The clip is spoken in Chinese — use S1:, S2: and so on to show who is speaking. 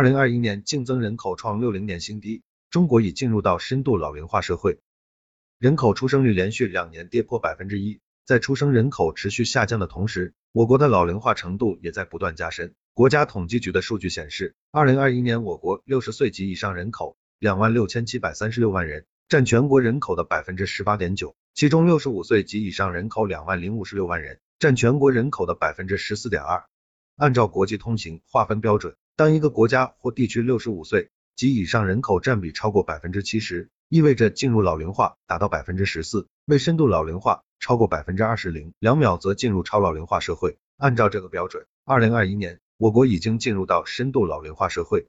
S1: 二零二一年净增人口创六零年新低，中国已进入到深度老龄化社会，人口出生率连续两年跌破百分之一。在出生人口持续下降的同时，我国的老龄化程度也在不断加深。国家统计局的数据显示，二零二一年我国六十岁及以上人口两万六千七百三十六万人，占全国人口的百分之十八点九，其中六十五岁及以上人口两万零五十六万人，占全国人口的百分之十四点二。按照国际通行划分标准。当一个国家或地区六十五岁及以上人口占比超过百分之七十，意味着进入老龄化达到百分之十四；未深度老龄化超过百分之二十零两秒，则进入超老龄化社会。按照这个标准，二零二一年我国已经进入到深度老龄化社会。